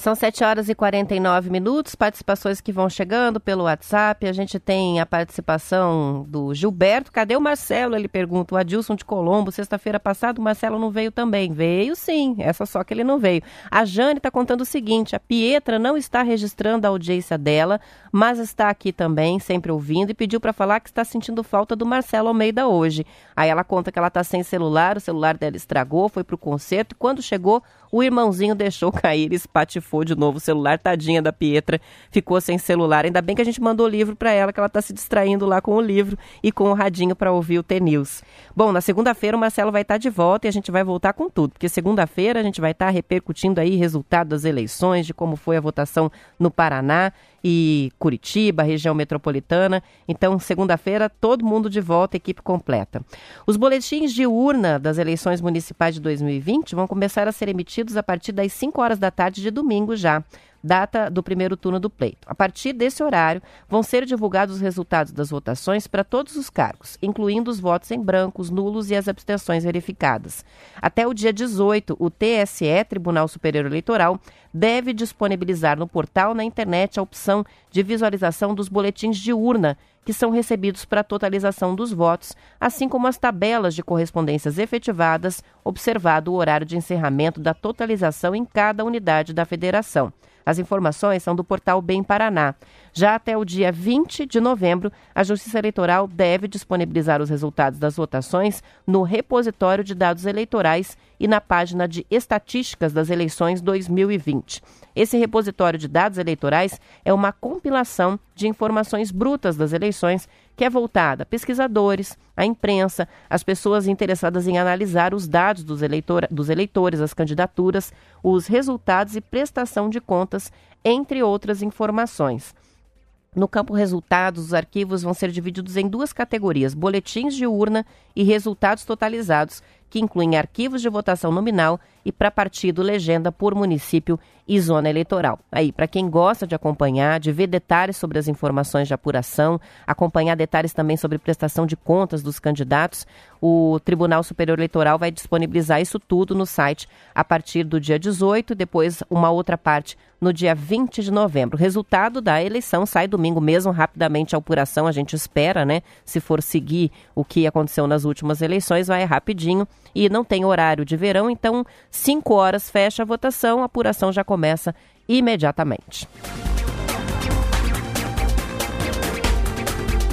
São 7 horas e 49 minutos, participações que vão chegando pelo WhatsApp. A gente tem a participação do Gilberto. Cadê o Marcelo? Ele pergunta. O Adilson de Colombo, sexta-feira passada, o Marcelo não veio também. Veio sim, essa só que ele não veio. A Jane está contando o seguinte: a Pietra não está registrando a audiência dela, mas está aqui também, sempre ouvindo, e pediu para falar que está sentindo falta do Marcelo Almeida hoje. Aí ela conta que ela está sem celular, o celular dela estragou, foi para o concerto, e quando chegou, o irmãozinho deixou cair, espatifou de novo o celular, tadinha da Pietra, ficou sem celular. Ainda bem que a gente mandou o livro para ela, que ela está se distraindo lá com o livro e com o radinho para ouvir o T-News. Bom, na segunda-feira o Marcelo vai estar tá de volta e a gente vai voltar com tudo, porque segunda-feira a gente vai estar tá repercutindo aí resultado das eleições, de como foi a votação no Paraná e Curitiba, região metropolitana. Então, segunda-feira, todo mundo de volta, equipe completa. Os boletins de urna das eleições municipais de 2020 vão começar a ser emitidos a partir das 5 horas da tarde de domingo já data do primeiro turno do pleito. A partir desse horário, vão ser divulgados os resultados das votações para todos os cargos, incluindo os votos em brancos, nulos e as abstenções verificadas. Até o dia 18, o TSE, Tribunal Superior Eleitoral, deve disponibilizar no portal na internet a opção de visualização dos boletins de urna que são recebidos para a totalização dos votos, assim como as tabelas de correspondências efetivadas, observado o horário de encerramento da totalização em cada unidade da federação. As informações são do portal Bem Paraná. Já até o dia 20 de novembro, a Justiça Eleitoral deve disponibilizar os resultados das votações no repositório de dados eleitorais e na página de estatísticas das eleições 2020. Esse repositório de dados eleitorais é uma compilação de informações brutas das eleições que é voltada a pesquisadores, a imprensa, as pessoas interessadas em analisar os dados dos, eleitor dos eleitores, as candidaturas, os resultados e prestação de contas, entre outras informações. No campo resultados, os arquivos vão ser divididos em duas categorias: boletins de urna e resultados totalizados, que incluem arquivos de votação nominal e para partido legenda por município e zona eleitoral. Aí, para quem gosta de acompanhar, de ver detalhes sobre as informações de apuração, acompanhar detalhes também sobre prestação de contas dos candidatos, o Tribunal Superior Eleitoral vai disponibilizar isso tudo no site a partir do dia 18, depois uma outra parte no dia 20 de novembro. O resultado da eleição sai domingo mesmo, rapidamente a apuração, a gente espera, né? Se for seguir o que aconteceu nas últimas eleições, vai rapidinho e não tem horário de verão, então 5 horas fecha a votação, a apuração já começa imediatamente.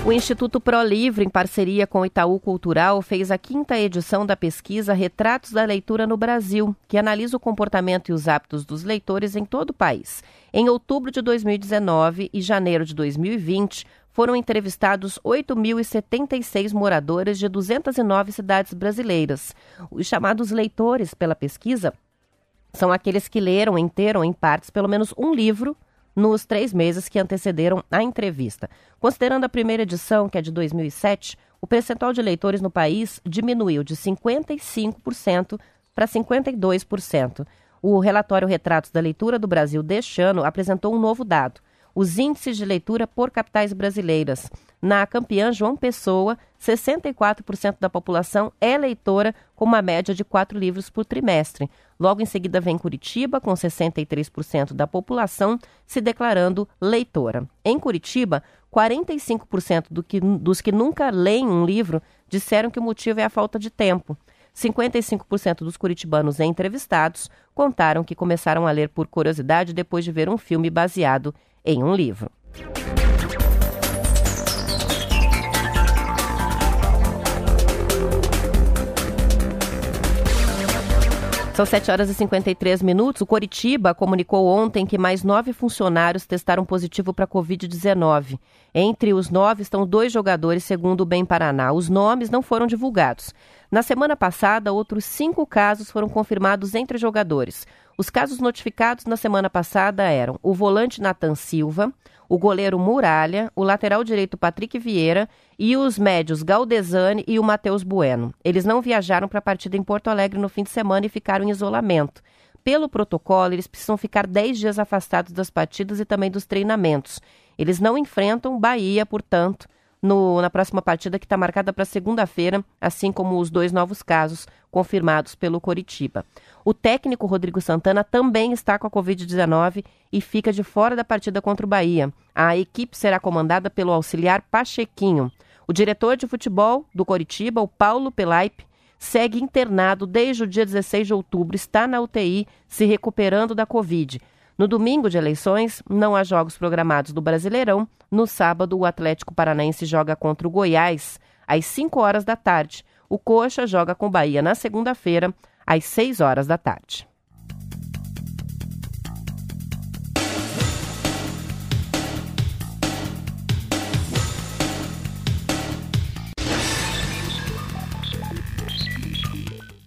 O Instituto Pro Livre, em parceria com o Itaú Cultural, fez a quinta edição da pesquisa Retratos da Leitura no Brasil, que analisa o comportamento e os hábitos dos leitores em todo o país. Em outubro de 2019 e janeiro de 2020, foram entrevistados 8.076 moradores de 209 cidades brasileiras. Os chamados leitores pela pesquisa são aqueles que leram inteiro ou em partes pelo menos um livro nos três meses que antecederam a entrevista. Considerando a primeira edição, que é de 2007, o percentual de leitores no país diminuiu de 55% para 52%. O relatório Retratos da Leitura do Brasil deste ano apresentou um novo dado os índices de leitura por capitais brasileiras. Na campeã João Pessoa, 64% da população é leitora, com uma média de quatro livros por trimestre. Logo em seguida vem Curitiba, com 63% da população se declarando leitora. Em Curitiba, 45% do que, dos que nunca leem um livro disseram que o motivo é a falta de tempo. 55% dos curitibanos entrevistados contaram que começaram a ler por curiosidade depois de ver um filme baseado em um livro. São 7 horas e 53 minutos. O Coritiba comunicou ontem que mais nove funcionários testaram positivo para a Covid-19. Entre os nove estão dois jogadores, segundo o Bem Paraná. Os nomes não foram divulgados. Na semana passada, outros cinco casos foram confirmados entre jogadores. Os casos notificados na semana passada eram o volante Nathan Silva, o goleiro Muralha, o lateral direito Patrick Vieira e os médios Galdesani e o Matheus Bueno. Eles não viajaram para a partida em Porto Alegre no fim de semana e ficaram em isolamento. Pelo protocolo, eles precisam ficar 10 dias afastados das partidas e também dos treinamentos. Eles não enfrentam Bahia, portanto, no, na próxima partida que está marcada para segunda-feira, assim como os dois novos casos confirmados pelo Coritiba. O técnico Rodrigo Santana também está com a Covid-19 e fica de fora da partida contra o Bahia. A equipe será comandada pelo auxiliar Pachequinho. O diretor de futebol do Coritiba, o Paulo Pelaipe, segue internado desde o dia 16 de outubro, está na UTI se recuperando da Covid. No domingo de eleições, não há jogos programados do Brasileirão. No sábado, o Atlético Paranaense joga contra o Goiás às 5 horas da tarde. O Coxa joga com o Bahia na segunda-feira, às 6 horas da tarde.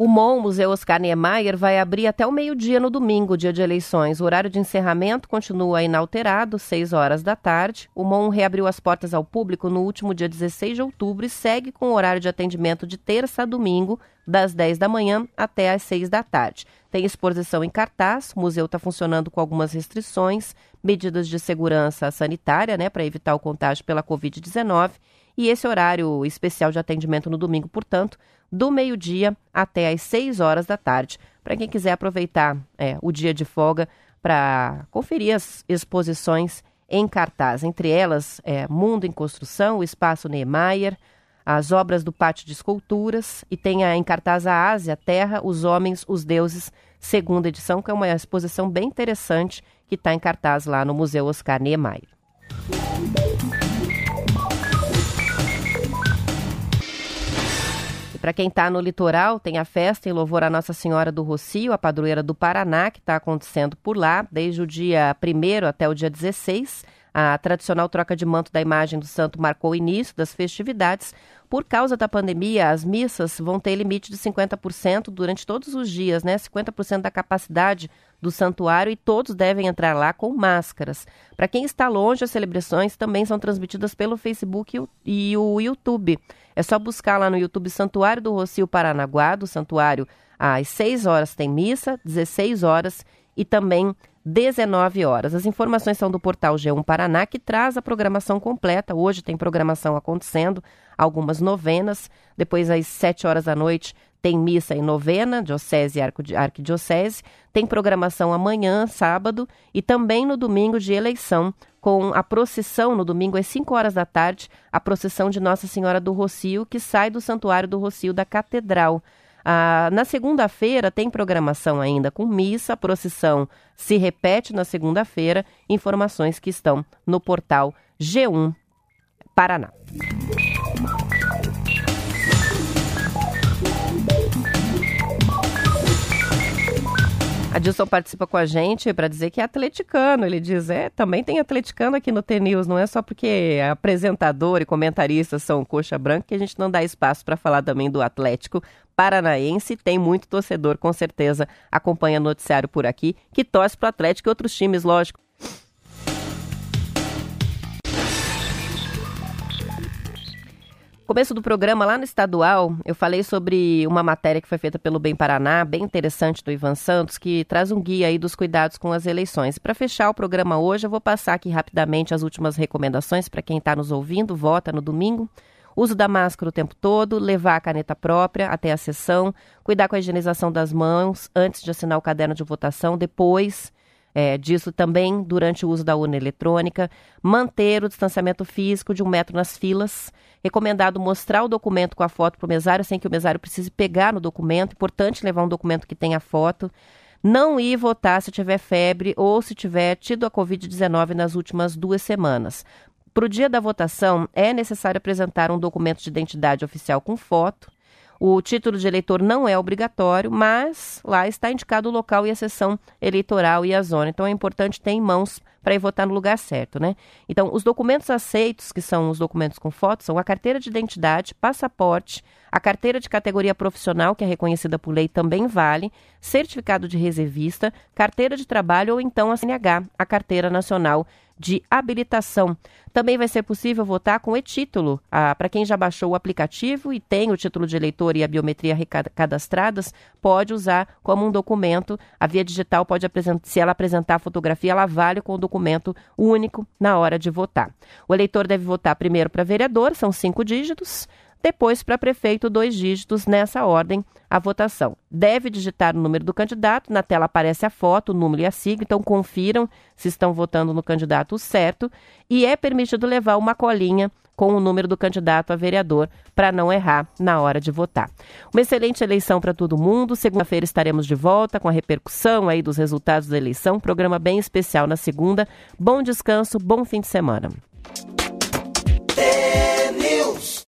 O MON, Museu Oscar Niemeyer, vai abrir até o meio-dia no domingo, dia de eleições. O horário de encerramento continua inalterado, 6 horas da tarde. O MON reabriu as portas ao público no último dia 16 de outubro e segue com o horário de atendimento de terça a domingo, das 10 da manhã até às 6 da tarde. Tem exposição em cartaz, o museu está funcionando com algumas restrições, medidas de segurança sanitária, né, para evitar o contágio pela Covid-19 e esse horário especial de atendimento no domingo, portanto, do meio-dia até às 6 horas da tarde. Para quem quiser aproveitar é, o dia de folga para conferir as exposições em cartaz. Entre elas, é, Mundo em Construção, o Espaço Niemeyer, as obras do Pátio de Esculturas e tem a, em cartaz a Ásia, Terra, os Homens, os Deuses, segunda edição, que é uma exposição bem interessante que está em cartaz lá no Museu Oscar Niemeyer. Para quem está no litoral, tem a festa em louvor a Nossa Senhora do Rocio, a padroeira do Paraná, que está acontecendo por lá desde o dia 1 até o dia 16. A tradicional troca de manto da imagem do santo marcou o início das festividades. Por causa da pandemia, as missas vão ter limite de 50% durante todos os dias, né? 50% da capacidade do santuário e todos devem entrar lá com máscaras. Para quem está longe, as celebrações também são transmitidas pelo Facebook e o YouTube. É só buscar lá no YouTube Santuário do Rocio Paranaguá, do santuário às 6 horas tem missa, 16 horas e também 19 horas. As informações são do portal G1 Paraná, que traz a programação completa. Hoje tem programação acontecendo, algumas novenas. Depois, às 7 horas da noite, tem missa em novena, diocese e arquidiocese. Tem programação amanhã, sábado, e também no domingo de eleição, com a procissão, no domingo às 5 horas da tarde, a procissão de Nossa Senhora do Rocio, que sai do Santuário do Rocio da Catedral. Ah, na segunda-feira tem programação ainda com missa, procissão se repete na segunda-feira, informações que estão no portal G1 Paraná. Adilson participa com a gente para dizer que é atleticano. Ele diz, é, também tem atleticano aqui no TNews, não é só porque apresentador e comentaristas são coxa branca que a gente não dá espaço para falar também do Atlético Paranaense. Tem muito torcedor, com certeza, acompanha o noticiário por aqui, que torce para o Atlético e outros times, lógico. Começo do programa, lá no estadual, eu falei sobre uma matéria que foi feita pelo Bem Paraná, bem interessante, do Ivan Santos, que traz um guia aí dos cuidados com as eleições. Para fechar o programa hoje, eu vou passar aqui rapidamente as últimas recomendações para quem está nos ouvindo, vota no domingo. Uso da máscara o tempo todo, levar a caneta própria até a sessão, cuidar com a higienização das mãos antes de assinar o caderno de votação, depois é, disso também durante o uso da urna eletrônica, manter o distanciamento físico de um metro nas filas, recomendado mostrar o documento com a foto para o mesário sem que o mesário precise pegar no documento, importante levar um documento que tenha foto, não ir votar se tiver febre ou se tiver tido a Covid-19 nas últimas duas semanas. Para o dia da votação, é necessário apresentar um documento de identidade oficial com foto, o título de eleitor não é obrigatório, mas lá está indicado o local e a sessão eleitoral e a zona. Então é importante ter em mãos para ir votar no lugar certo, né? Então, os documentos aceitos, que são os documentos com foto, são a carteira de identidade, passaporte, a carteira de categoria profissional, que é reconhecida por lei, também vale, certificado de reservista, carteira de trabalho ou então a CNH, a carteira nacional de habilitação. Também vai ser possível votar com e-título. Ah, Para quem já baixou o aplicativo e tem o título de eleitor e a biometria cadastradas, pode usar como um documento. A via digital pode apresentar, se ela apresentar a fotografia, ela vale com o documento único na hora de votar. O eleitor deve votar primeiro para vereador, são cinco dígitos. Depois, para prefeito, dois dígitos nessa ordem a votação. Deve digitar o número do candidato, na tela aparece a foto, o número e a sigla, então confiram se estão votando no candidato certo. E é permitido levar uma colinha com o número do candidato a vereador para não errar na hora de votar. Uma excelente eleição para todo mundo. Segunda-feira estaremos de volta com a repercussão aí dos resultados da eleição. Programa bem especial na segunda. Bom descanso, bom fim de semana.